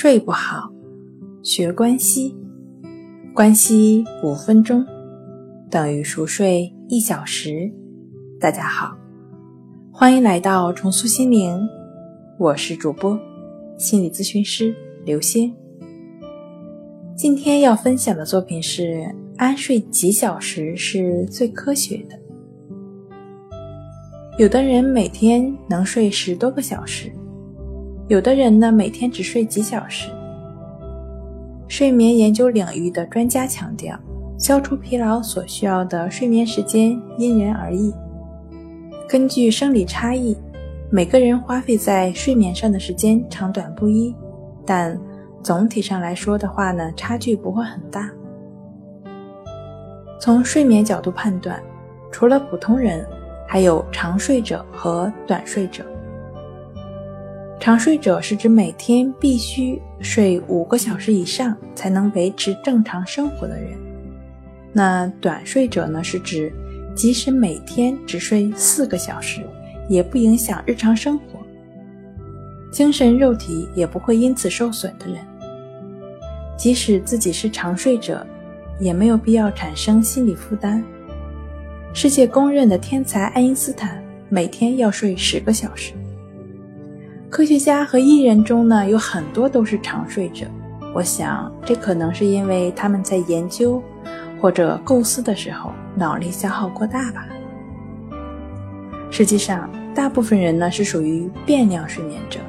睡不好，学关西，关西五分钟等于熟睡一小时。大家好，欢迎来到重塑心灵，我是主播心理咨询师刘星。今天要分享的作品是：安睡几小时是最科学的。有的人每天能睡十多个小时。有的人呢，每天只睡几小时。睡眠研究领域的专家强调，消除疲劳所需要的睡眠时间因人而异。根据生理差异，每个人花费在睡眠上的时间长短不一，但总体上来说的话呢，差距不会很大。从睡眠角度判断，除了普通人，还有长睡者和短睡者。长睡者是指每天必须睡五个小时以上才能维持正常生活的人。那短睡者呢，是指即使每天只睡四个小时，也不影响日常生活，精神肉体也不会因此受损的人。即使自己是长睡者，也没有必要产生心理负担。世界公认的天才爱因斯坦每天要睡十个小时。科学家和艺人中呢，有很多都是长睡者。我想，这可能是因为他们在研究或者构思的时候脑力消耗过大吧。实际上，大部分人呢是属于变量睡眠者。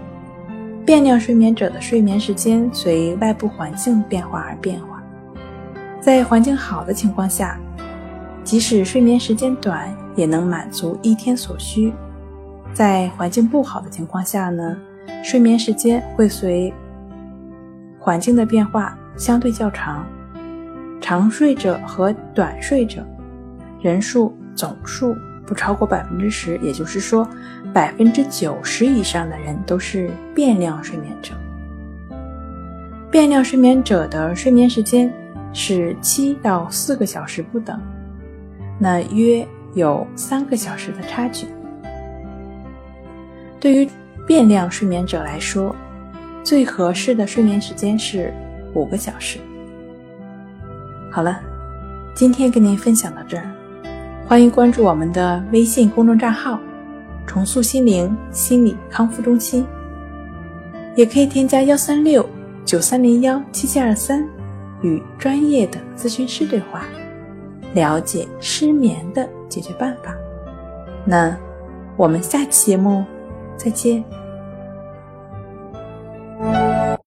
变量睡眠者的睡眠时间随外部环境变化而变化。在环境好的情况下，即使睡眠时间短，也能满足一天所需。在环境不好的情况下呢，睡眠时间会随环境的变化相对较长。长睡者和短睡者人数总数不超过百分之十，也就是说，百分之九十以上的人都是变量睡眠者。变量睡眠者的睡眠时间是七到四个小时不等，那约有三个小时的差距。对于变量睡眠者来说，最合适的睡眠时间是五个小时。好了，今天跟您分享到这儿，欢迎关注我们的微信公众账号“重塑心灵心理康复中心”，也可以添加幺三六九三零幺七七二三与专业的咨询师对话，了解失眠的解决办法。那我们下期节目。再见。